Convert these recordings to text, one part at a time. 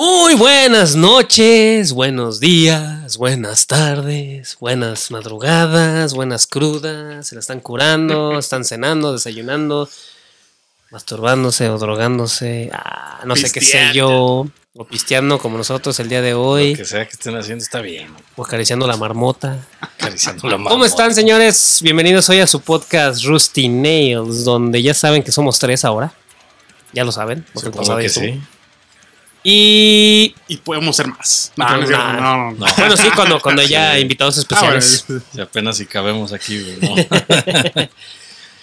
Muy buenas noches, buenos días, buenas tardes, buenas madrugadas, buenas crudas, se la están curando, están cenando, desayunando, masturbándose o drogándose, ah, no sé qué sé yo, o pisteando como nosotros el día de Lo hoy, que sea que estén haciendo está bien. o acariciando la marmota. Acariciando la ¿Cómo marmota. están, señores? Bienvenidos hoy a su podcast Rusty Nails, donde ya saben que somos tres ahora. Ya lo saben. porque el pasado que sí. Y Y podemos ser más. No, no, no. no, no. No. bueno, sí, cuando, cuando haya Sí. invitados Ah, bueno, especiales. Si apenas si cabemos aquí,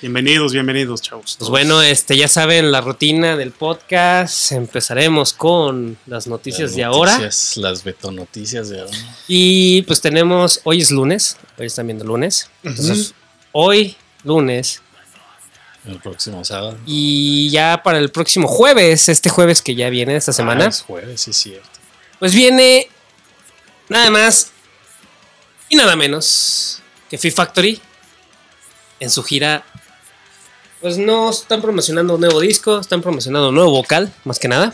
bienvenidos, bienvenidos, chavos. Pues bueno, este, ya saben la rutina del podcast. Empezaremos con las noticias Las de ahora. noticias, Las betonoticias de ahora. Y pues tenemos, hoy es lunes, hoy están viendo lunes. Entonces, hoy, lunes, El próximo sábado. y ya para el próximo jueves, este jueves que ya viene esta semana, Ah, es jueves, sí, es cierto. pues viene nada más y nada menos que Fee Factory en su gira. Pues no están promocionando un nuevo disco, están promocionando un nuevo vocal, más que nada.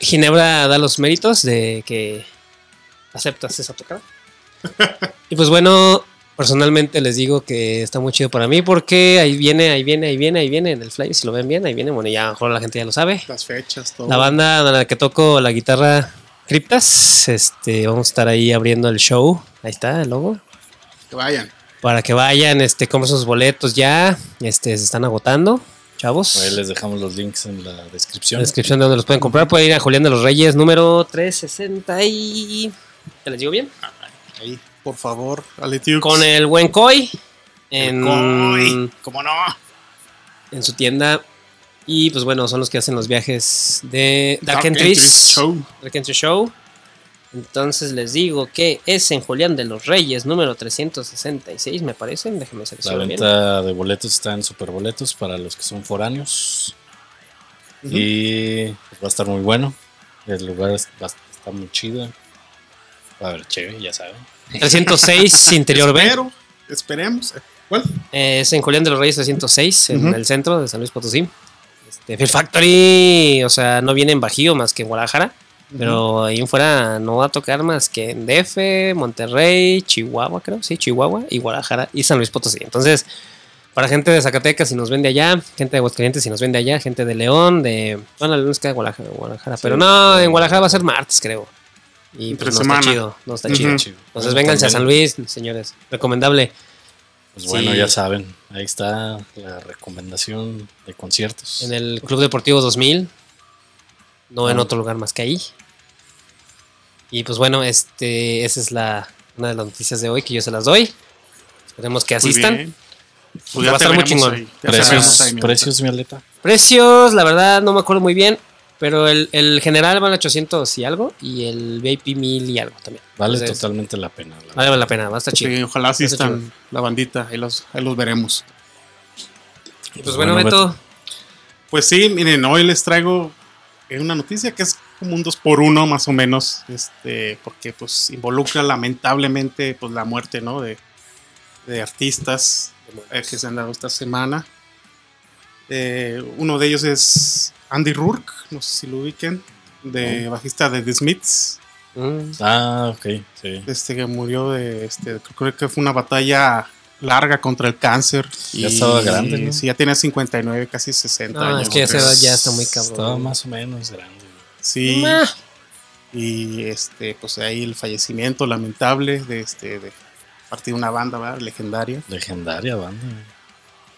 Ginebra da los méritos de que aceptas esa tocada. Y pues bueno, personalmente les digo que está muy chido para mí porque ahí viene, ahí viene, ahí viene, ahí viene en el flyer, si lo ven bien, ahí viene, bueno, ya a lo mejor la gente ya lo sabe. Las fechas, todo. La banda de la que toco la guitarra Criptas, este, vamos a estar ahí abriendo el show. Ahí está el logo. Que vayan. Para que vayan, este, como esos boletos ya, este, se están agotando, chavos. Ahí les dejamos los links en la descripción. La descripción de donde los pueden comprar. Pueden ir a Julián de los Reyes, número 360 y... ¿Te les digo bien? Ahí, por favor, Aletiux. Con el buen Coy en, Coy, ¿Cómo no? en su tienda. Y pues bueno, son los que hacen los viajes de Dark, Dark Entries. Entries Show. Dark Entry Show. Entonces les digo que es en Julián de los Reyes, número 366, me parece. Déjenme La seleccionar bien. venta de boletos está en Superboletos para los que son foráneos. Y pues, va a estar muy bueno. El lugar es- va a estar muy chido. A haber chévere, ya saben. 306 Interior B. Esperemos. ¿Cuál? Eh, es en Julián de los Reyes 306, en el centro de San Luis Potosí. Este, Fear Factory, o sea, no viene en Bajío más que en Guadalajara. Pero ahí en fuera no va a tocar más que en DF, Monterrey, Chihuahua, creo, sí, Chihuahua, y Guadalajara y San Luis Potosí. Entonces, para gente de Zacatecas, si nos vende allá, gente de Aguascalientes, si nos vende allá, gente de León, de. Bueno, León es que de Guadalajara, Guadalajara, pero no, en Guadalajara va a ser martes, creo. Y Entre pues no semana. está chido, no está chido. Chido. Entonces, Bueno, vénganse a San Luis, señores. Recomendable. Pues bueno, Sí. ya saben. Ahí está la recomendación de conciertos. En el Club Deportivo 2000. No en Ah. otro lugar más que ahí. Y pues bueno, este, esa es la, una de las noticias de hoy que yo se las doy. Esperemos que asistan. Pues Pues va a estar muy chingón. ahí. Precios, ahí, mi precios, mi aleta. Precios, la verdad no me acuerdo muy bien. Pero el, el general vale 800 y algo. Y el VIP 1000 y algo también. Vale Entonces, totalmente la pena. la Vale la pena, va a estar chido. Sí, ojalá Está asistan la bandita. Ahí los, ahí los veremos. Y pues bueno, Bueno, Beto, Pues sí, miren, hoy les traigo eh, una noticia que es como un 2 por 1 más o menos, este, porque pues involucra lamentablemente pues la muerte, ¿no? De, de artistas eh, que se han dado esta semana. Eh, uno de ellos es Andy Rourke, no sé si lo ubiquen, de bajista de The Smiths, mm, Ah, ok, sí. este que murió de, este, creo que fue una batalla larga contra el cáncer. Ya estaba grande, ¿no? Sí, ya tenía 59, casi 60 No, años. es que a esa edad entonces- ya está muy cabrón. Estaba más o menos grande. Sí. Y este, pues ahí el fallecimiento lamentable de este de parte de una banda ¿verdad? legendaria. Legendaria banda.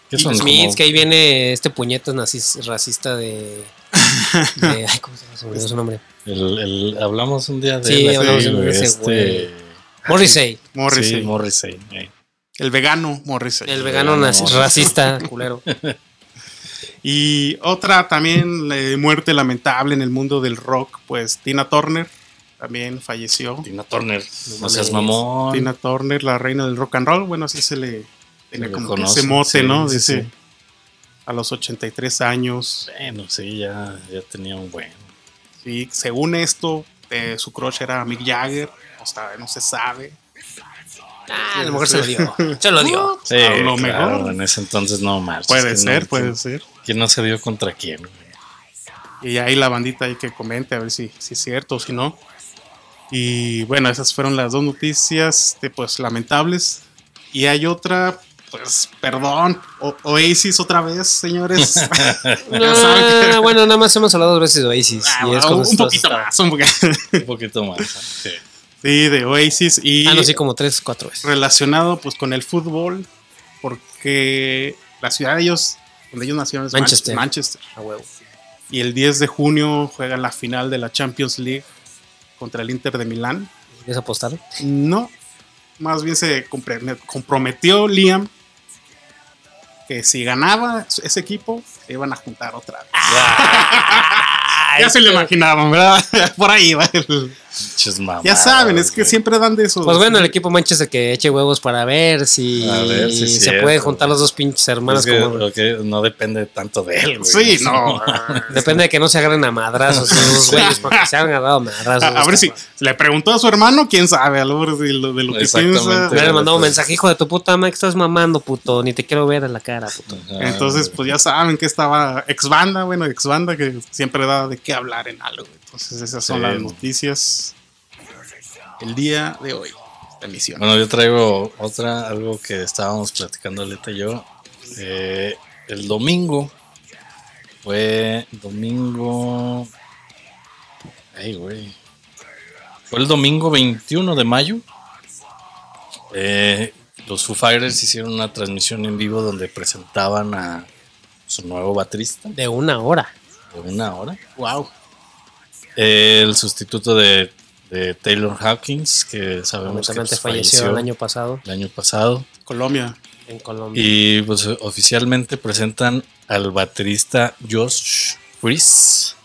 ¿Qué son? Smiths, que ahí viene este puñetas nazis, racista de, de- Ay, ¿cómo se llama? Se me olvidó su nombre? el, el- hablamos un día de Sí, él, hablamos sí, un día de ese güey. este, Morrissey. Morrissey. Sí, Morrissey. eh. El vegano Morrissey. El vegano vegano nazi- Morrissey. racista, culero. Y otra también eh, muerte lamentable en el mundo del rock, pues Tina Turner también falleció. Tina Turner. No seas mamón. Tina Turner, la reina del rock and roll, bueno, así se le tiene le como que ese mote, sí, ¿no? Dice sí. a los 83 años. Bueno, sí, ya, ya tenía un buen. Sí, según esto, eh, su crush era Mick Jagger, o sea, no se sabe. Ah, a lo mejor se lo dio. Se lo dio. Sí, A lo claro, mejor. en ese entonces no marches. Puede que ser, no- puede ¿quién- ser. ¿Quién no se vio contra quién? Y ahí la bandita hay que comente a ver si, si es cierto o si no. Y bueno, esas fueron las dos noticias, pues lamentables. Y hay otra, pues perdón, O- Oasis otra vez, señores. Ya saben que- Ah, bueno, nada más hemos hablado dos veces de Oasis. Ah, y bueno, un poquito más, un poquito. Un poquito más. sí. Sí, de Oasis y Ah, no, sí, como tres, cuatro veces. relacionado pues con el fútbol, porque la ciudad de ellos, donde ellos nacieron es Manchester. Manchester. A huevo. Y el 10 de junio juegan la final de la Champions League contra el Inter de Milán. ¿Quieres apostar? No, más bien se compre- comprometió Liam que si ganaba ese equipo, se iban a juntar otra vez. ya se lo imaginaban, ¿verdad? Por ahí va. el- Ya saben, es que güey. siempre dan de esos. Pues bueno, el equipo Manchester que eche huevos para ver si, A ver si es se cierto. pueden juntar los dos pinches hermanos. Es que, como- lo que no depende tanto de él, güey. Sí, no. Depende de que no se agarren a madrazos esos güeyes, porque se han agarrado a madrazos. A, a ver si le preguntó a su hermano, quién sabe, a lo mejor de lo, de lo que Exactamente. piensa. Han mandado un mensaje, hijo de tu puta madre, que estás mamando, puto. Ni te quiero ver en la cara, puto. Ajá, Entonces, güey. pues ya saben que estaba ex banda, bueno, ex banda que siempre da de qué hablar en algo. Entonces, esas son Sí. las noticias el día de hoy, esta emisión. Bueno, yo traigo otra, algo que estábamos platicando Aleta y yo. Eh, el domingo fue domingo. Ay, güey. Fue el domingo 21 de mayo. Eh, los Foo Fighters hicieron una transmisión en vivo donde presentaban a su nuevo baterista De una hora. de una hora. Wow. El sustituto de, de Taylor Hawkins, que sabemos que Lamentablemente pues, falleció el año pasado el año pasado. Colombia. en Colombia. Y pues oficialmente presentan al baterista Josh Fries.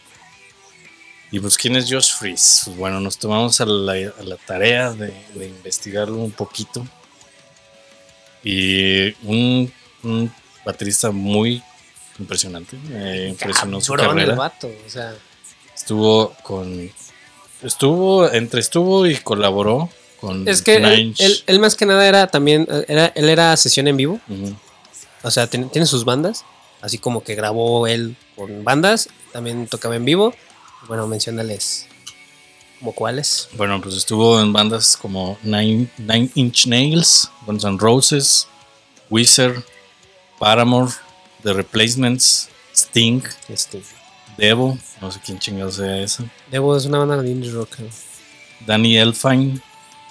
Y pues, ¿quién es Josh Fries? Pues, bueno, nos tomamos a la, a la tarea de, de investigarlo un poquito. Y un, un baterista muy impresionante. Me impresionó su Cabrón el carrera. vato, o sea, Estuvo con. Estuvo, entre estuvo y colaboró con. es que él, Inch- él- él más que nada era también, era, él era sesión en vivo, o sea, tiene, tiene sus bandas, así como que grabó él con bandas, también tocaba en vivo. Bueno, menciónales como cuáles. Bueno, pues estuvo en bandas como Nine, Nine Inch Nails, Guns N' Roses, Weezer, Paramore, The Replacements, Sting, Este, Devo, no sé quién chingado sea eso, Devo es una banda de indie rock. creo. Danny Elfine,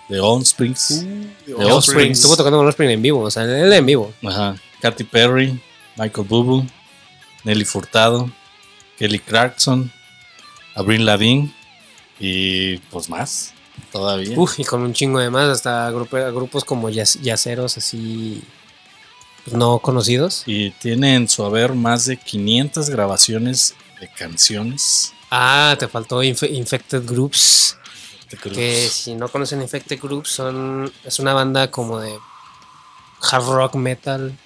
The Offsprings, The Offspring. Offspring, estuvo tocando con Offspring en vivo, o sea, él en vivo. ajá, Katy Perry, Michael Bublé, Nelly Furtado, Kelly Clarkson, Avril Lavigne y pues más todavía. Uf, y con un chingo de más, hasta grupo- grupos como yaceros así pues, no conocidos. Y tiene en su haber más de 500 grabaciones de canciones. Ah, te faltó Inf- Infected Groups. Que si no conocen Infected Groups, son, es una banda como de hard rock metal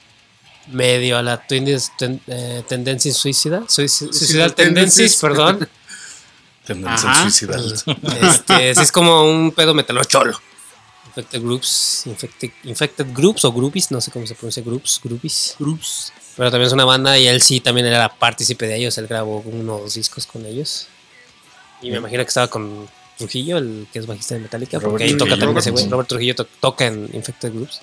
medio a la Twin ten, eh, Tendencies Suicida. Suici- Suicidal Tendencies, Tendencies. perdón. Tendencia Ajá. suicidal. Este, sí, es como un pedo metalo cholo. Infected Groups, Infected, Infected Groups o Groupies, no sé cómo se pronuncia, Groups, Groupies. Groups. Pero también es una banda y él sí también era partícipe de ellos, él grabó unos discos con ellos. Y me imagino que estaba con Trujillo, el que es bajista de Metallica, Robert porque ahí toca Trujillo. también ese güey. Robert Trujillo to- toca en Infected Groups.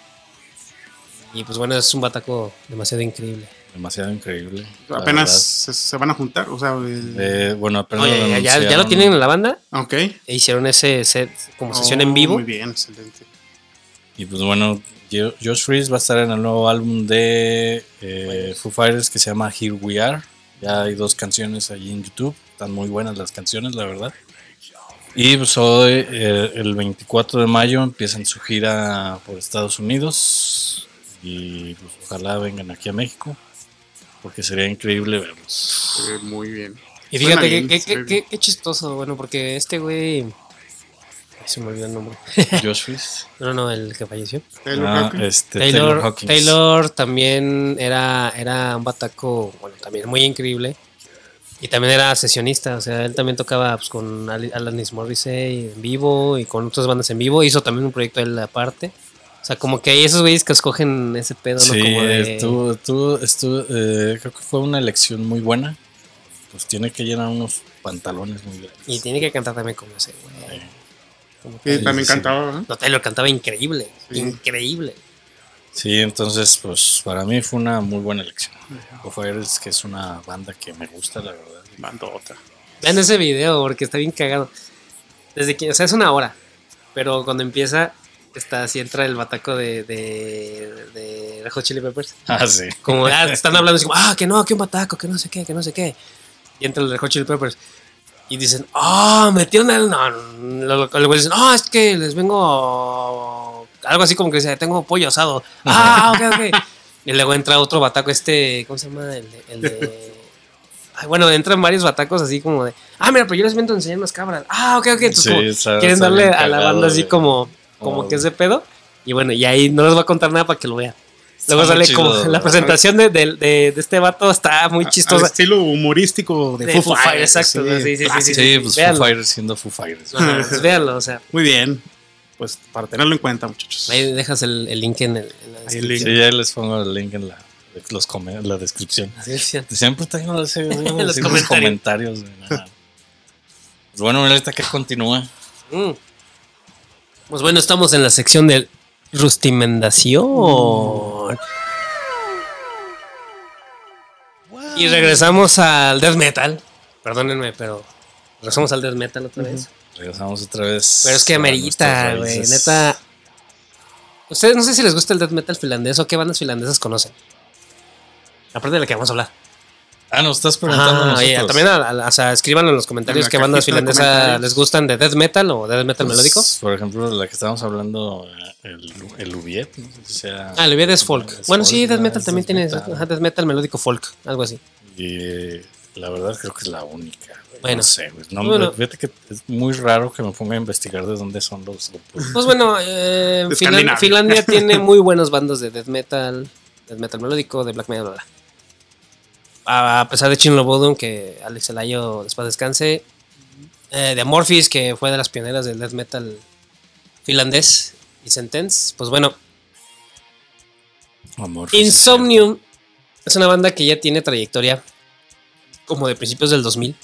Y pues bueno, es un bataco demasiado increíble. Demasiado increíble. Apenas se, se van a juntar, o sea, el- Eh, bueno, apenas Oye, lo ya, ya- lo tienen en la banda ok. e hicieron ese set como sesión Oh, en vivo. Muy bien, excelente. Y pues bueno, Josh Freeze va a estar en el nuevo álbum de eh, Foo Fighters que se llama Here We Are. Ya hay dos canciones allí en YouTube. Están muy buenas las canciones, la verdad. Y pues hoy, eh, el 24 de mayo, empiezan su gira por Estados Unidos. Y pues ojalá vengan aquí a México. Porque sería increíble verlos. Muy bien. Y fíjate qué chistoso, bueno, porque este güey. Se me olvidó el nombre. Josh Freeze. No, no, el que falleció. Taylor Ah, Hawkins. este, Taylor, Taylor también era, era un bataco, bueno, también muy increíble. Y también era sesionista, o sea, él también tocaba pues, con Al- Alanis Morrissey en vivo y con otras bandas en vivo. Hizo también un proyecto él aparte. O sea, como que hay esos güeyes que escogen ese pedo, ¿no? Sí, Como de- estuvo, estuvo, estuvo, eh, creo que fue una elección muy buena. pues tiene que llenar unos pantalones muy grandes. Y tiene que cantar también como ese, güey. Como Sí, también sí. cantaba, ¿no? No, Taylor cantaba increíble. Sí. Increíble. Sí, entonces, pues para mí fue una muy buena elección. Foo Fighters, que es una banda que me gusta, la verdad. Bandota. Vean ese video porque está bien cagado. Desde que, o sea, es una hora. Pero cuando empieza, está así entra el bataco de, de, de Red Hot Chili Peppers. Ah, sí. Como ah, están hablando así como, ah, que no, que un bataco, que no sé qué, que no sé qué. Y entra el Hot Chili Peppers. Y dicen, ah, metieron el. No, lo- lo- luego dicen, no, es que les vengo. Algo así como que dice, tengo pollo asado. Ah, ok, ok. Y luego entra otro bataco, este. ¿Cómo se llama? El de. el de- Ay, bueno, entran varios batacos así como de. Ah, mira, pero yo les a enseñar unas cabras. Ah, ok, ok. Entonces, Sí, como está- quieren darle a la banda así como, como Oh. que es de pedo. Y bueno, y ahí no les voy a contar nada para que lo vean. Luego sale como la presentación de, de- de- de este vato está muy Al chistosa. estilo humorístico de, De Foo Foo Fighters. Exacto, sí, sí, sí, Sí, pues Véanlo. Foo Fighters siendo Foo Fighters. Ajá, pues véanlo, o sea, Muy bien. Pues para tenerlo en cuenta, muchachos. ahí dejas el, el link en, el, en la Ahí el link. descripción. Sí, ahí les pongo el link en la, los come- la descripción. La descripción. Siempre tengo ese- En los los comentarios. comentarios. Pues bueno, mira, ahorita que continúa. Mm. Pues bueno, estamos en la sección de rustimendación. Y regresamos al death metal. Perdónenme, pero regresamos al death metal otra vez. Regresamos otra vez. Pero es que amerita, güey. Neta. Ustedes no sé si les gusta el death metal finlandés o qué bandas finlandesas conocen. Aparte de la que vamos a hablar. Ah, nos estás preguntando. Ajá, a oye, nosotros. también a- a- o sea, escriban en los comentarios En qué bandas finlandesas les gustan de death metal o death metal Pues, melódico. Por ejemplo, la que estábamos hablando, eh, el, el Ubiet. No sé si sea. Ah, el Viet es folk. es Bueno, sí, death metal Es también tiene metal. ajá, death metal melódico folk, algo así. Y la verdad creo que es la única. Bueno. No sé, güey. No, Bueno. Fíjate que es muy raro que me ponga a investigar de dónde son los grupos. Pues bueno, eh. Finlandia tiene muy buenas bandas de death metal, death metal melódico, de black metal. bla, bla. A, pesar de Chinlo Bodum, que Alex Elayo después descanse, eh, de Amorphis, que fue de las pioneras del death metal finlandés, y Sentence, pues bueno, Amor. Insomnium es una banda que ya tiene trayectoria como de principios del 2000.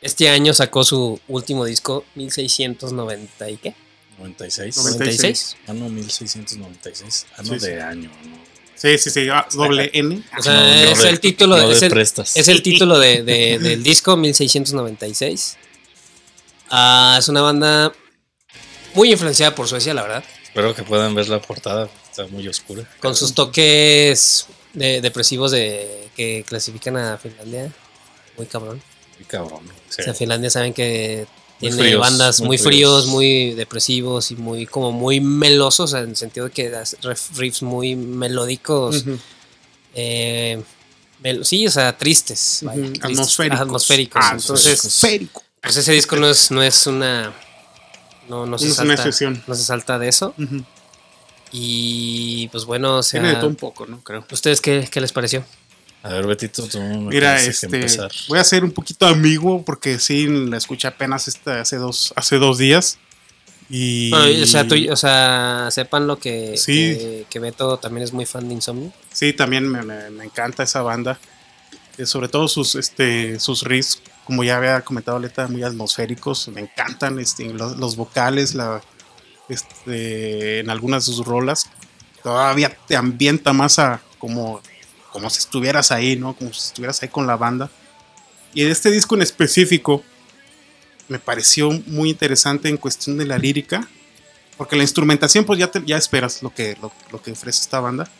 Este año sacó su último disco, 1690 y qué? 96. 96. Año 1696. Año Sí, sí. de año, ¿no? Sí, sí, sí. ah, doble N. O sea, No, es el título, no es, el, es el título de, de- del disco 1696. Ah, es una banda muy influenciada por Suecia, la verdad. Espero que puedan ver la portada. Está muy oscura. Con sus toques de- depresivos de, que clasifican a Finlandia. Muy cabrón. Muy cabrón. sí. O sea, Finlandia saben que tiene fríos, bandas muy muy, fríos. fríos, muy depresivos y muy como muy melosos, en el sentido de que das riffs muy melódicos. Eh, mel- sí, o sea, tristes. vaya, Ujú, tristes, atmosféricos. atmosféricos. Ah, Entonces, atmosférico. pues ese disco no es, no es una. No, no se No es una salta. excepción. No se salta de eso. Y pues bueno, o sea. Tiene de todo un poco, ¿no? Creo. ¿Ustedes qué, qué les pareció? A ver, Betito, tú me Mira, que este, empezar. voy a ser un poquito amigo porque sí la escuché apenas esta, hace dos hace dos días y Bueno, o sea, tú, o sea, sepan lo que, Sí. que, que Beto también es muy fan de Insomnio. sí también me, me- me encanta esa banda, Eh, sobre todo sus este sus riffs como ya había comentado ahorita muy atmosféricos, me encantan este, los, los vocales, la este en algunas de sus rolas todavía te ambienta más a como como si estuvieras ahí, ¿no? Como si estuvieras ahí con la banda. Y de este disco en específico me pareció muy interesante en cuestión de la lírica, porque la instrumentación pues ya, te- ya esperas lo que, lo, lo que ofrece esta banda.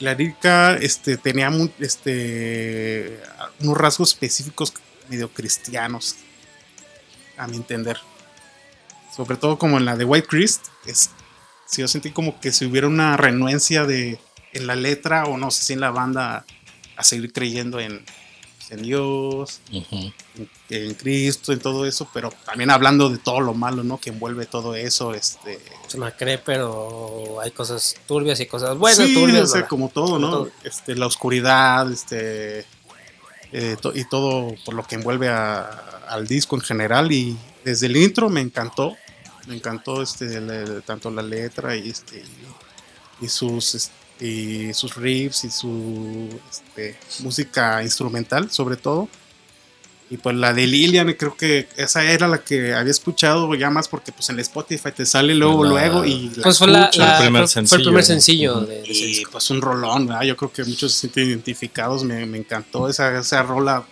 La lírica este, tenía este, unos rasgos específicos medio cristianos, a mi entender. Sobre todo como en la de White Christ, es, sí, yo sentí como que si hubiera una renuencia de, en la letra o no sé si en la banda a seguir creyendo en, en Dios, en, en Cristo, en todo eso, pero también hablando de todo lo malo, ¿no? Que envuelve todo eso, este... Se me cree, pero hay cosas turbias y cosas buenas, sí, turbias. o sea, ¿verdad? como todo, Como ¿no? todo. Este, la oscuridad, este... eh, to- y todo por lo que envuelve a- al disco en general y desde el intro me encantó me encantó este tanto la letra y este y sus es- y sus riffs y su este, música instrumental sobre todo. Y pues la de Lilian, creo que esa era la que había escuchado ya más porque pues en el Spotify te sale luego, La- luego y la Pues fue, la, el primer fue- fue el primer sencillo, de, Y pues un rolón, ¿verdad? Yo creo que muchos se sienten identificados. Me, me encantó esa, esa rola.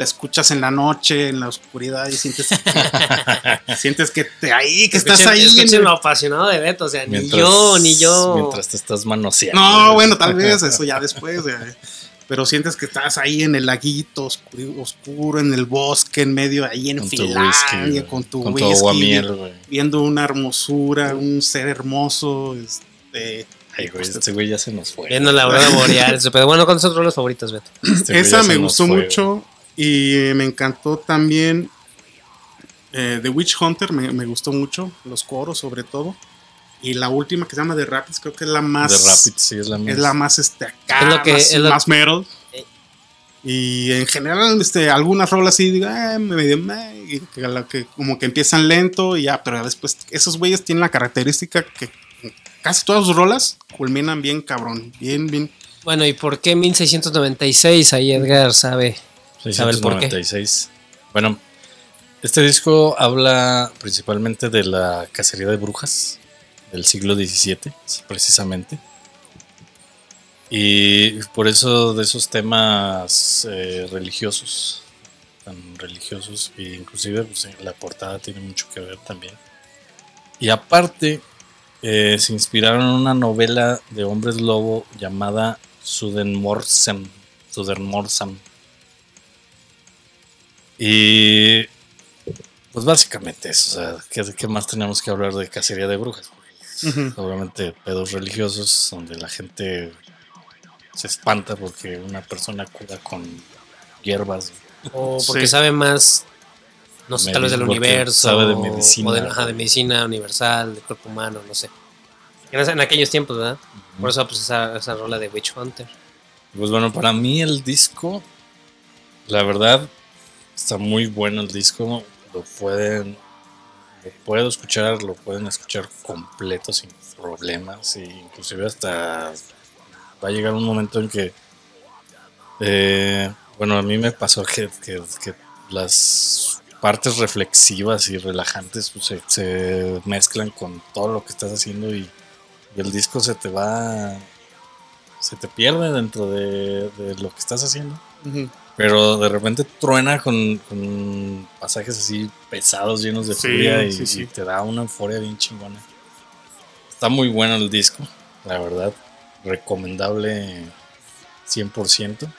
La escuchas en la noche, en la oscuridad y sientes, sientes que te ahí, que estás Escuchen- ahí. en escuchen el- lo apasionado de Beto, o sea, ni yo, ni yo. Mientras te estás manoseando. No, bueno, tal vez eso ya después. eh. Pero sientes que estás ahí en el laguito oscuro, oscuro, en el bosque, en medio, ahí en Con tu Finlandia, whisky. con tu con whisky, viendo una hermosura, un ser hermoso. Este, Ay, güey, pues, este güey ya se nos fue. Viendo la aurora boreal. eso, Pero bueno, ¿cuáles son tus rolas favoritos, Beto? Este Esa me gustó fue, mucho y eh, me encantó también eh, The Witch Hunter, me, me gustó mucho, los coros sobre todo. Y la última que se llama The Rapids, creo que es la más... The Rapid, sí, es la más. Es la más este, acá, Es lo que- más, es lo- más metal. Eh. Y en general, este, algunas rolas así, digo, "Ah, medio meh", y que, la que como que empiezan lento y ya, pero después esos güeyes tienen la característica que casi todas sus rolas culminan bien cabrón, bien, bien. Bueno, ¿y por qué 1696? Ahí Edgar sabe. ¿Sabe el por qué? 696. Bueno, este disco habla principalmente de la cacería de brujas del siglo XVII, precisamente. Y por eso de esos temas eh, religiosos, tan religiosos, e inclusive pues, la portada tiene mucho que ver también. Y aparte, eh, se inspiraron en una novela de hombres lobo llamada Sudenmorsam. Sudenmorsam. Y pues básicamente eso, o sea, ¿qué, qué más tenemos que hablar de cacería de brujas? Ujú. Obviamente pedos religiosos donde la gente se espanta porque una persona cura con hierbas. O porque Sí. sabe más, no sé, tal vez del universo. sabe de medicina. O de, ajá, de medicina universal, del cuerpo humano, no sé. En aquellos tiempos, ¿verdad? Por eso, pues, esa, esa rola de Witch Hunter. Pues bueno, para mí el disco, la verdad, está muy bueno el disco. Lo pueden, lo puedo escuchar, lo pueden escuchar completo sin problemas. E inclusive hasta va a llegar un momento en que, eh, bueno, a mí me pasó que, que- las partes reflexivas y relajantes pues, se, mezclan con todo lo que estás haciendo y, el disco se te va se te pierde dentro de, lo que estás haciendo. Ujú. Pero de repente truena con, con pasajes así pesados, llenos de Sí, furia y, sí, sí. y te da una euforia bien chingona. Está muy bueno el disco, la verdad. Recomendable 100%.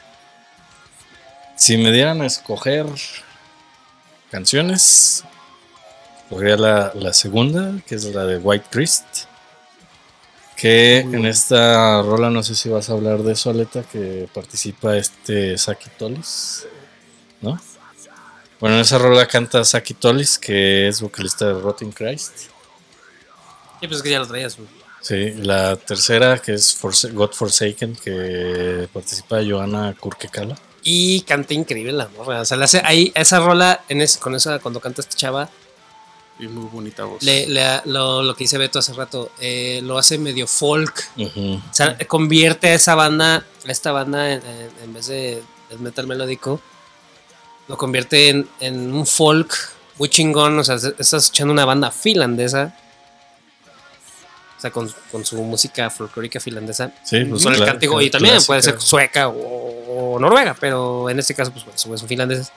Si me dieran a escoger canciones, escogería la, la segunda, que es la de White Priest. Que en bueno. esta rola, no sé si vas a hablar de eso, Aleta, que participa este Saki Tolis, ¿no? Bueno, en esa rola canta Saki Tolis, que es vocalista de Rotten Christ. Sí, pues es que ya lo traías. güey. Sí, la tercera, que es God Forsaken, que participa Johanna Kurkekala. Y canta increíble la morra. O sea, le hace ahí, esa rola, en con esa, cuando canta esta chava, Y muy bonita voz. le, le- lo, lo que dice Beto hace rato, eh, lo hace medio folk. O sea, convierte a esa banda, a esta banda, en, en- en vez de metal melódico, lo convierte en, en un folk muy chingón. O sea, se- estás escuchando una banda finlandesa. O sea, con, con su música folclórica finlandesa. Sí, pues con el cántico. Y también puede ser sueca o, o noruega, pero en este caso, pues bueno, son finlandeses.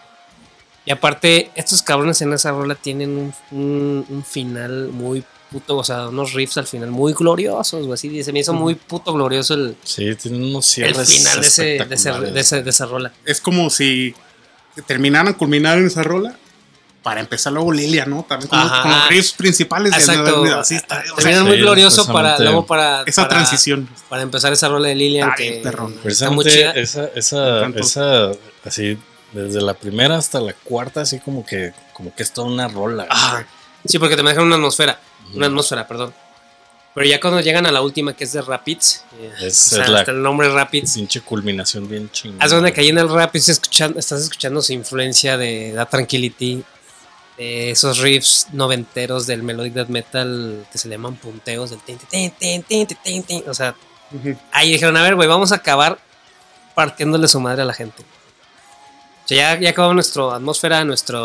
Y aparte, estos cabrones en esa rola tienen un, un- un final muy puto, o sea, unos riffs al final muy gloriosos, o así. Se me hizo muy puto glorioso el, Sí, tiene unos el cierres final de, ese, de, ese- espectaculares. de ese- de esa rola. Es como si terminaran, culminaran esa rola para empezar luego Lilia, ¿no? También con, los- Ajá. con los riffs principales. de- Exacto. de- así está, o sea, Terminan muy glorioso para luego para, esa para- transición. para empezar esa rola de Lilian Está que bien, perrón. está muy Precisamente chida. esa, esa, esa, así, desde la primera hasta la cuarta, así como que, como que es toda una rola. Ajá. Sí, porque te manejan una atmósfera, una atmósfera, perdón. Pero ya cuando llegan a la última que es de Rapids, eh, Es- o sea, es la- hasta el nombre Rapids, Pinche culminación bien chingona. Haz de cuenta que ahí en el rap estás escuchando, estás escuchando su influencia de Da Tranquility, de esos riffs noventeros del melodic death metal que se le llaman punteos, del tin, tin, tin, tin, tin, tin, tin. O sea. Ahí dijeron, a ver, güey, vamos a acabar partiéndole su madre a la gente. O sea, ya, ya acabó nuestra atmósfera, nuestra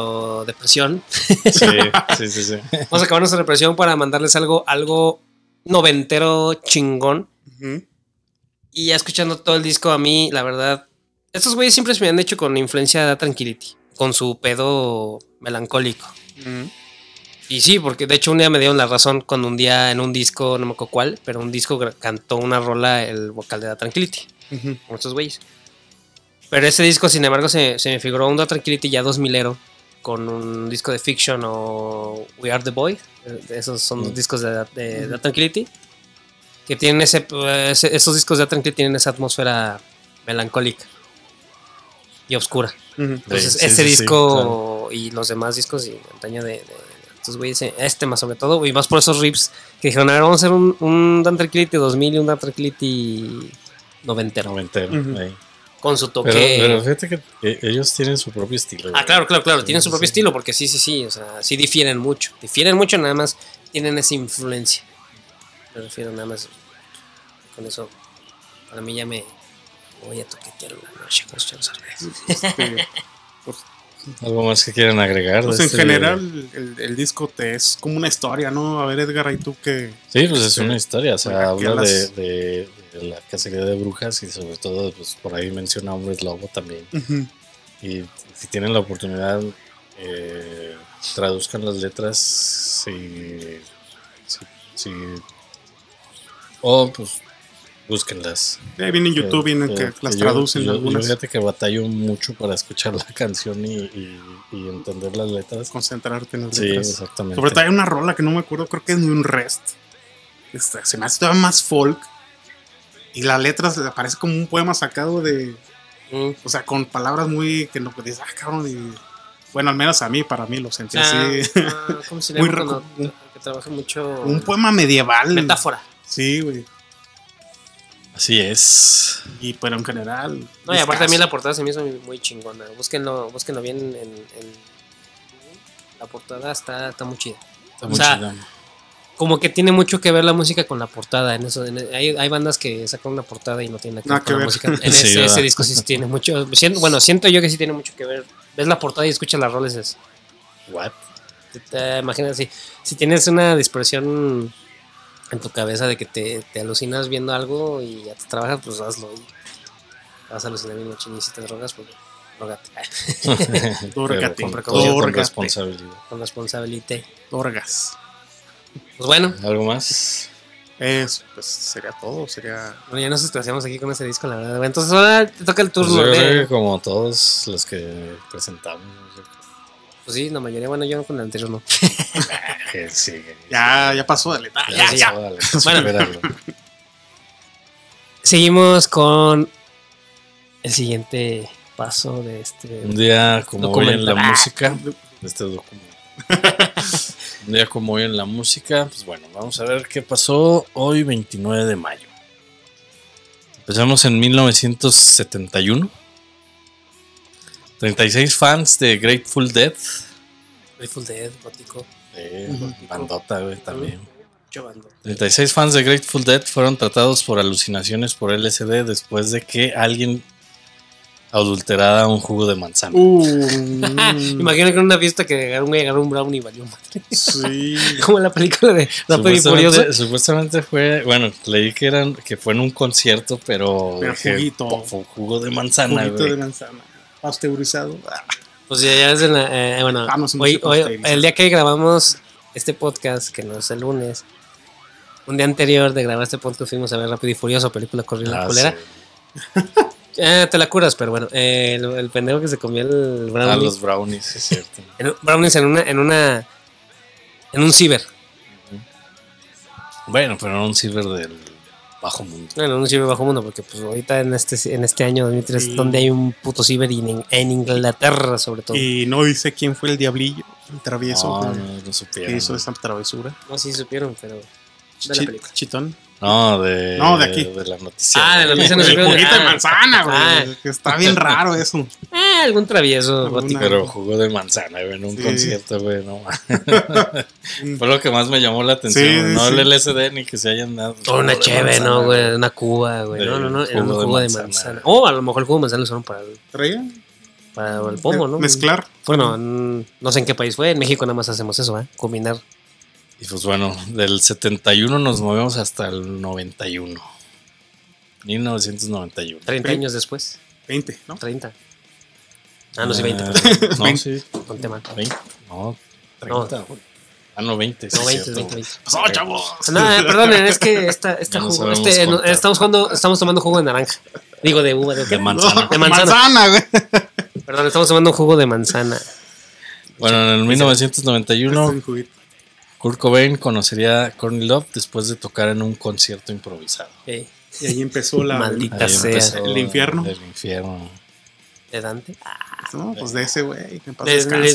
depresión. Sí, sí, sí. sí. Vamos a acabar nuestra depresión para mandarles algo, algo noventero chingón. Ujú. Y ya escuchando todo el disco, a mí, la verdad, estos güeyes siempre se me han hecho con influencia de Tranquility, con su pedo melancólico. Y sí, porque de hecho un día me dieron la razón cuando un día en un disco, no me acuerdo cuál, pero un disco cantó una rola el vocal de Da Tranquility, con estos güeyes. Pero ese disco, sin embargo, se, se me figuró un Da Tranquility ya 2000ero, con un disco de Fiction o We Are the Boy. eh, Esos son los Mm. discos de, de Da Tranquility. Que tienen ese, ese- Esos discos de Da Tranquility tienen esa atmósfera melancólica y oscura. Entonces, Sí, sí, disco y los demás discos y antaño de, de- estos güeyes, eh, este más sobre todo, y más por esos riffs que dijeron, a ver, vamos a hacer un, un Dan Tranquility 2000 y un Dan Tranquility noventero, Noventero. Ahí. Con su toque. Pero, pero fíjate que eh, ellos tienen su propio estilo. ah, claro, claro, claro, tienen su propio sí. estilo, porque sí, sí, sí, o sea, sí difieren mucho, difieren mucho, nada más tienen esa influencia. Me refiero nada más con eso. Para mí ya me voy a toquetear una noche con. Este, Algo más que quieran agregar. pues en este- general, el, el disco te es como una historia, ¿no? A ver, Edgar, ¿y tú qué? Sí, pues es una historia. O sea, ¿a qué habla de, de- de la cacería de brujas y sobre todo, pues por ahí menciona hombres lobo también. Y si tienen la oportunidad, eh, traduzcan las letras. Si, si, si- o pues búsquenlas. Eh, viene en YouTube, Eh, vienen eh, que las yo- traducen yo, algunas. Yo fíjate que batallo mucho para escuchar la canción y, y- y entender las letras. concentrarte en las Sí, letras. exactamente. Sobre todo hay una rola que no me acuerdo, creo que es de un rest. Este, se me hace todavía más folk. Y la letra se- parece como un poema sacado de. Mm. O sea, con palabras muy. que no dices, ah, cabrón. y- bueno, al menos a mí, para mí lo sentí Ah, así. ah, ¿Cómo se Muy llama reco- que trabaja mucho? un poema medieval. Metáfora. Sí, güey. Así es. Y pero en general. No, y aparte a mí la portada se me hizo muy, muy chingona. Búsquenlo, búsquenlo bien en, en- La portada está, está muy chida. Está O muy sea, chida. Como que tiene mucho que ver la música con la portada. En eso, en- hay, hay bandas que sacan una portada y no tienen nada que ver que con la ver. música. En Sí, ese, disco sí tiene mucho. siento- bueno, siento yo que sí tiene mucho que ver. Ves la portada y escuchas las roles. Es, What? te, te imaginas si, si tienes una dispersión en tu cabeza de que te, te alucinas viendo algo y ya te trabajas, pues hazlo. Y vas a alucinar bien machín. Y si te drogas, pues drogate. Pero con, responsabilidad. con responsabilidad. Dorgas. Pues bueno, ¿Algo más? Es, pues sería todo. Sería. bueno, ya nos estresamos aquí con ese disco, la verdad. Entonces ahora te toca el Pues turno yo creo de. que como todos los que presentamos. Pues sí, la mayoría, bueno, yo con el anterior no. sí. Ya, ya pasó, dale. Ah, ya, sí, ya. dale, Bueno. Seguimos con el siguiente paso de este. Un día como hoy en la música. de Este documento. Un día como hoy en la música. Pues bueno, vamos a ver qué pasó hoy, 29 de mayo. Empezamos en 1971. 36 fans de Grateful Dead. Grateful Dead, gótico, Eh, bandota, güey, también. chavando. 36 fans de Grateful Dead fueron tratados por alucinaciones por LSD después de que alguien adulterara un jugo de manzana. Uh, Imagina que en una fiesta que güey agarró un brownie y valió madre. sí. Como en la película de Rápido y Furioso. Supuestamente, fue, bueno, leí que eran que fue en un concierto, pero, Pero juguito. fue jugo de manzana, Juguito de manzana. Pasteurizado. Ah, Pues ya, ya es en la, eh, bueno, Ah, no, hoy, hoy- el día que grabamos este podcast, que no es el lunes, un día anterior de grabar este podcast fuimos a ver Rápido y Furioso, película corrida Ah, culera. sí. Eh, te la curas, pero bueno, eh, el, el pendejo que se comió el Ah, brownie. los brownies, es cierto. en- brownies en una, en una, en un ciber. bueno, pero no un ciber del bajo mundo. Bueno, un ciber bajo mundo, porque pues ahorita en este, en este año 2003 Sí. donde hay un puto ciber en, Inglaterra sobre todo. Y no dice quién fue el diablillo, el travieso No, que- no, no que supieron. hizo esa travesura. No, sí supieron, pero. Chitón. No, de, No, de aquí. De la noticia. Ah, de la noticia El juguito de ah. manzana, güey. Ah. que Está bien raro eso. Ah, algún travieso gótico. Pero jugó de manzana, güey, en un Sí. concierto, güey, no Fue lo que más me llamó la atención. Sí, no sí. el LSD ni que se hayan dado. O una jugo cheve, manzana, ¿no, güey? Una cuba, güey. No, no, no. Era un jugo de jugo manzana. manzana. O a lo mejor el jugo de manzana lo usaron para el, ¿Traía? para el pomo, ¿no? Mezclar. Bueno, no sé en qué país fue. En México nada más hacemos eso, ¿eh? Combinar. Y pues bueno, del 71 nos movemos hasta el 91. 1991. 30 Ok. años después. 20, ¿no? 30. Ah, no, sí, 20. Eh, no, sí. Conté mal. 20. No, 30. güey. Ah, no, 20. sí, No, 20, cierto, 20, güey. 20. ¡Pasó, chavos! No, eh, perdonen, es que esta, esta no jugo, este, no, estamos jugando, estamos tomando jugo de naranja. Digo, de uva, de, De manzana. De manzana. manzana, güey. Perdón, estamos tomando un jugo de manzana. Bueno, en el Este 1991, es un juguito. Kurt Cobain conocería a Courtney Love después de tocar en un concierto improvisado. Ey, Y ahí empezó la. Maldita Ahí sea. empezó El infierno. El infierno. ¿De Dante? No, pues de ese, güey.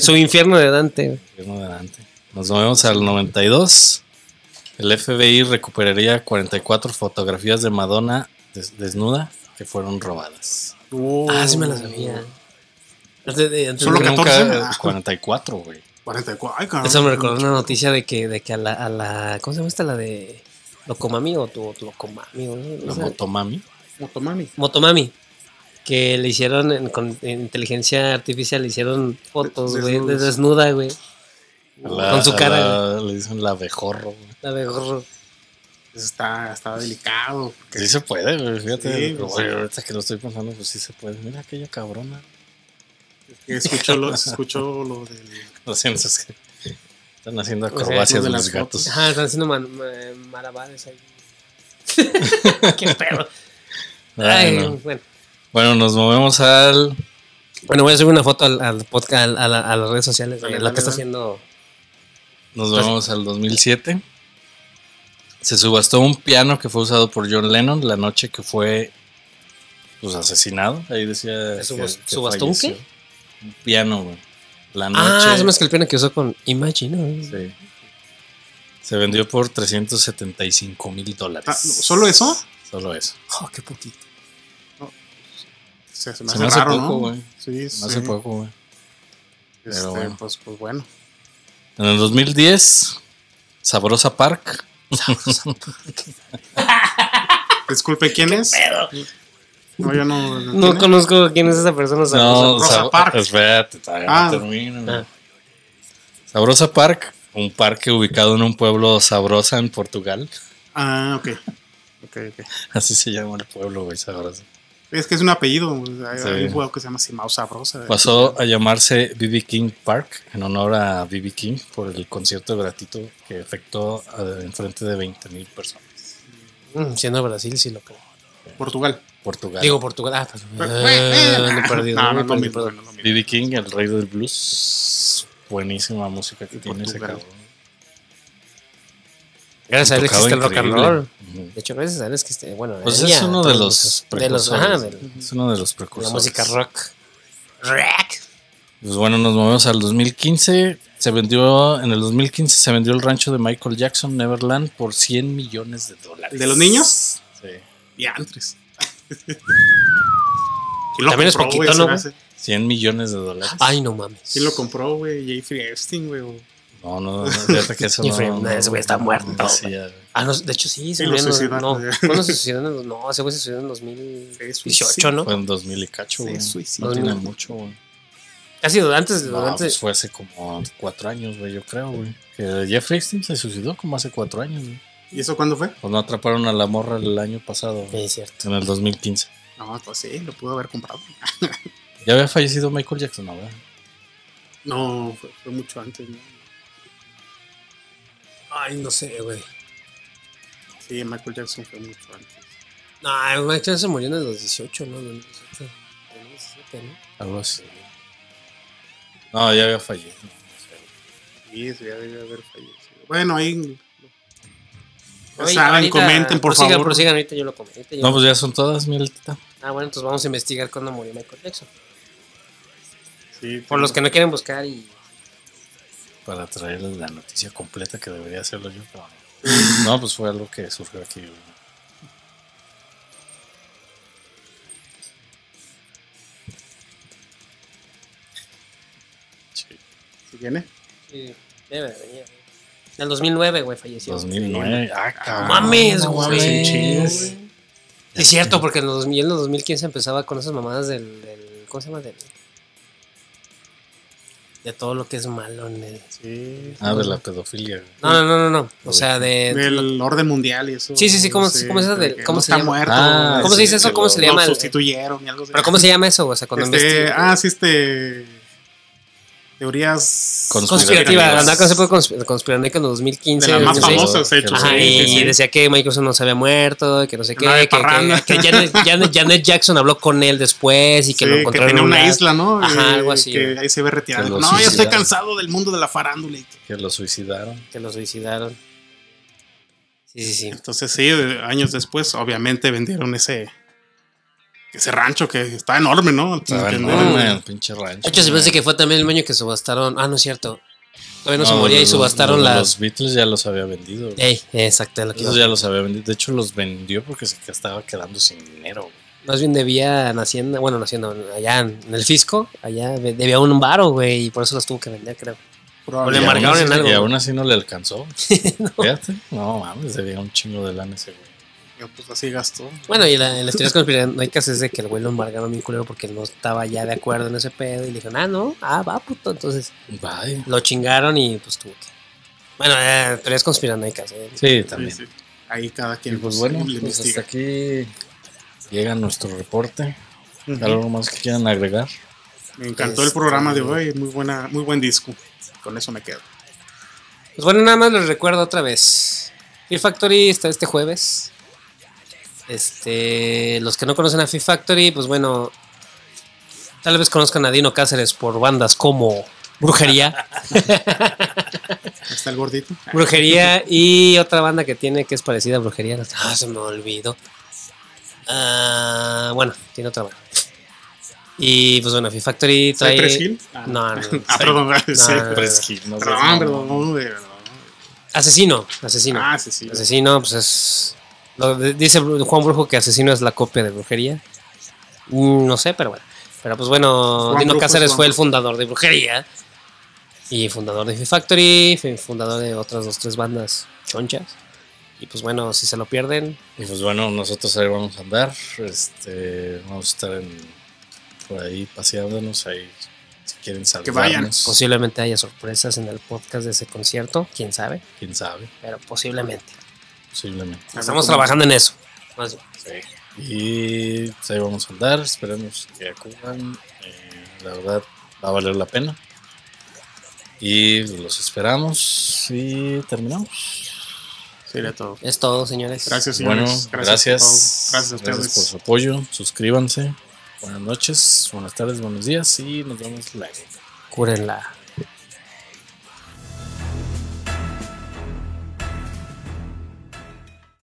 su infierno de Dante. el infierno de Dante. Nos movemos al 92. El FBI recuperaría 44 fotografías de Madonna des- desnuda que fueron robadas. Oh. Ah, sí me la sabía. Antes de- antes Solo de- Creo que 14. nunca- 44, güey. 44. Ay, cabrón. Eso me recordó una noticia de que, de que a, la, a la. ¿Cómo se llama esta? La de. Locomami o tu Locomami. ¿no? La motomami. Motomami. Motomami. Que le hicieron en- con en inteligencia artificial, le hicieron fotos, De- güey, de desnuda, güey. Con su cara. la- le dicen la abejorro, güey. La gorro. Pues está, está delicado. Sí se puede, güey. Fíjate. Pues, sí. ahorita que lo estoy pensando, pues sí se puede. Mira aquella cabrona. Escuchó lo, escuchó lo del. Lo siento, es que están haciendo acrobacias de los gatos. Ajá, están haciendo man- ma- malabares ahí. Qué pedo. Ay, Bueno. bueno. Bueno, nos movemos al. Bueno, voy a subir una foto al, al podcast, al- a, la- a las redes sociales de lo que está haciendo. Nos vamos al 2007. Se subastó un piano que fue usado por John Lennon la noche que fue pues, asesinado. Ahí decía. ¿Se que- subas- que subastó un falleció. Un piano, güey. La Ah, noche. es más que el piano que usó con Imagine. ¿no? Sí. Se vendió por 375 mil dólares. Ah, ¿Solo eso? Solo eso. Oh, qué poquito. Se, se me Se hace me hace raro, poco, ¿no? güey. Sí, No hace sí. poco, güey. Este, pero bueno. Pues, pues bueno. En el 2010, Sabrosa Park. Disculpe, ¿quién es? No, yo no. No ¿quién es? conozco quién es esa persona. No, sabrosa. Rosa Sab- Park. Espérate, todavía Ah. no termino. Ah. Sabrosa Park, un parque ubicado en un pueblo Sabrosa en Portugal. Ah, ok. Ok, ok. Así se llama el pueblo, güey, Sabrosa. Es que es un apellido. Hay, Sí. hay un juego que se llama Simao Sabrosa. Pasó a llamarse BB King Park en honor a BB King por el concierto gratuito que efectuó eh, en frente de 20 mil personas. Mm, siendo Brasil, sí lo creo. Portugal. Portugal. Digo Portugal. Ah, no, No, no. BB King, el rey del blues. Buenísima música que tiene ese cabrón. Gracias a él existe el rock and roll. De hecho, gracias a él es que este, bueno, Pues es uno de los de los, ajá, precursores. Es uno de los la precursores. música rock. Rock. Pues bueno, nos movemos al 2015. Se vendió, en el 2015 se vendió el rancho de Michael Jackson, Neverland, por 100 millones de dólares. ¿El de los niños? Sí. Diantres. También es poquito, se ¿no, me güey? hace? 100 millones de dólares. Ay, no mames. ¿Quién lo compró, güey? Jeffrey Epstein, güey. No, no, no, fíjate que eso Jeffrey, no, no, ese güey está muerto. no. Ah, no, de hecho sí, se Sí, lo murió No. ¿cuándo se suicidó? No, ese güey se suicidó en 2018, suicidó. ¿no? Fue en 2000 y cacho, Sí, güey. No tiene mucho, güey. Casi antes, No, antes. pues fue hace como cuatro años, güey, yo creo, güey. Que Jeffrey Epstein se suicidó como hace cuatro años, güey. ¿Y eso cuándo fue? Pues no atraparon a la morra el año pasado, Sí, es cierto. en el 2015. No, pues sí, lo pudo haber comprado. Ya había fallecido Michael Jackson, ¿no? güey? No, fue, fue mucho antes, ¿no? Ay, no sé, güey. Sí, Michael Jackson fue mucho antes. No, Michael Jackson se murió en los 18, ¿no? En los 18. En los 17, ¿no? Algo así. No, ya había fallecido. Sí, eso ya debe haber fallecido. Bueno, ahí. Oye, saben, ahorita- comenten, por prosigan, favor. Prosigan, ahorita yo lo comento. No, pues ya son todas, mi altita. Ah, bueno, entonces vamos a investigar cuándo murió Michael Jackson. Sí, Por los que no quieren buscar y. Para traerles la noticia completa que debería hacerlo yo, pero No, pues fue algo que surgió aquí. Sí, ¿Sí viene? Sí, debe de venir. En el 2009, güey, falleció. 2009. Ah, cabrón, mames, no güey. Sí, es cierto, porque en el 2000, en el 2015 empezaba con esas mamadas del, del- ¿Cómo se llama? Del, de todo lo que es malo en el. Sí. Ah, de la pedofilia. No, no, no, no. no. O sea, de. Del orden mundial y eso. Sí, sí, sí, ¿cómo- Sí, cómo es eso del- cómo no se está llama? muerto. Ah, ¿Cómo se dice eso? ¿Cómo lo- se le Lo llama? el- sustituyeron y algo así. ¿Pero cómo se llama eso? O sea, cuando Este, ah, sí, este. Teorías Conspirativa, andaba con ese conspirativas. consp- conspiranoica en el 2015. De las más 2016. famosas, hecho. Ajá, sí, y sí, sí. decía que Microsoft no se había muerto, que no sé qué, que, que, que Janet, Janet- Janet Jackson habló con él después y que lo que encontraron tenía en un una isla, ¿no? Ajá, Eh, algo así, Que ahí se ve retirado. Que No, ya estoy cansado del mundo de la farándula. y que- Que lo suicidaron. Que lo suicidaron. Sí, sí, sí. Entonces, sí, años después, obviamente vendieron ese. Ese rancho que está enorme, ¿no? Que- enorme el pinche rancho. De hecho, se parece que fue también el año que subastaron. Ah, no es cierto. Todavía no, se moría y subastaron los- las. Los Beatles ya los había vendido. Ey, exacto. Lo que Esos ya los había vendido. De hecho, los vendió porque se estaba quedando sin dinero. güey. Más bien debía en Hacienda, bueno, en Hacienda, allá en el fisco, allá de- debía un varo, güey, y por eso los tuvo que vender, creo. probable. le marcaron en algo. Y aún así no le alcanzó. Fíjate. No mames, debía un chingo de lana ese güey. Yo, Pues así gastó. Bueno, y la, en las teorías conspiranoicas es de que el güey lo embargaron bien culero porque no estaba ya de acuerdo en ese pedo y le dijeron, ah, no, ah, va, puto. Entonces Bye. lo chingaron y pues tuvo que. Bueno, eh, teorías conspiranoicas, eh. Sí, también. sí. Ahí cada Y quien pues pues, bueno, le pues hasta investiga. aquí llega nuestro reporte. Ujú. ¿Algo más que quieran agregar? Me encantó Este- el programa de hoy, muy buena, muy buen disco. Con eso me quedo. Pues bueno, nada más les recuerdo otra vez. Fear Factory está este jueves. Este, los que no conocen a Fear Factory, pues bueno, tal vez conozcan a Dino Cáceres por bandas como Brujería, Está el gordito. Brujería y otra banda que tiene que es parecida a Brujería. Ah, se me olvidó. Ah, bueno, tiene otra banda. Y pues bueno, Fear Factory trae. ¿Cypress Hill? Ah. No, no, no. Ah, perdón. no, sí. no. Cypress Hill, Perdón, perdón. Asesino, asesino. Ah, sí. Asesino, pues es. Lo de- dice Juan Brujo que Asesino es la copia de brujería. Mm, No sé, pero bueno. Pero pues bueno, Juan Dino Brujo Cáceres fue el fundador de brujería. Y fundador de Factory. Fundador de otras dos, tres bandas chonchas. Y pues bueno, si se lo pierden, Y pues bueno, nosotros ahí vamos a andar. Este, vamos a estar en, por ahí paseándonos ahí. Si quieren vayan. saludarnos. posiblemente haya sorpresas en el podcast de ese concierto. Quién sabe, Quién sabe, pero posiblemente. Posiblemente. Estamos trabajando en eso. Más bien. Y pues ahí vamos a andar. Esperemos que acudan. Eh, la verdad, va a valer la pena. Y los esperamos y terminamos. Sería todo. Es todo, señores. Gracias, Bueno, señores. gracias. por todo. Gracias a ustedes. por su apoyo. Suscríbanse. Buenas noches, buenas tardes, buenos días y nos vemos luego. Cúrenla.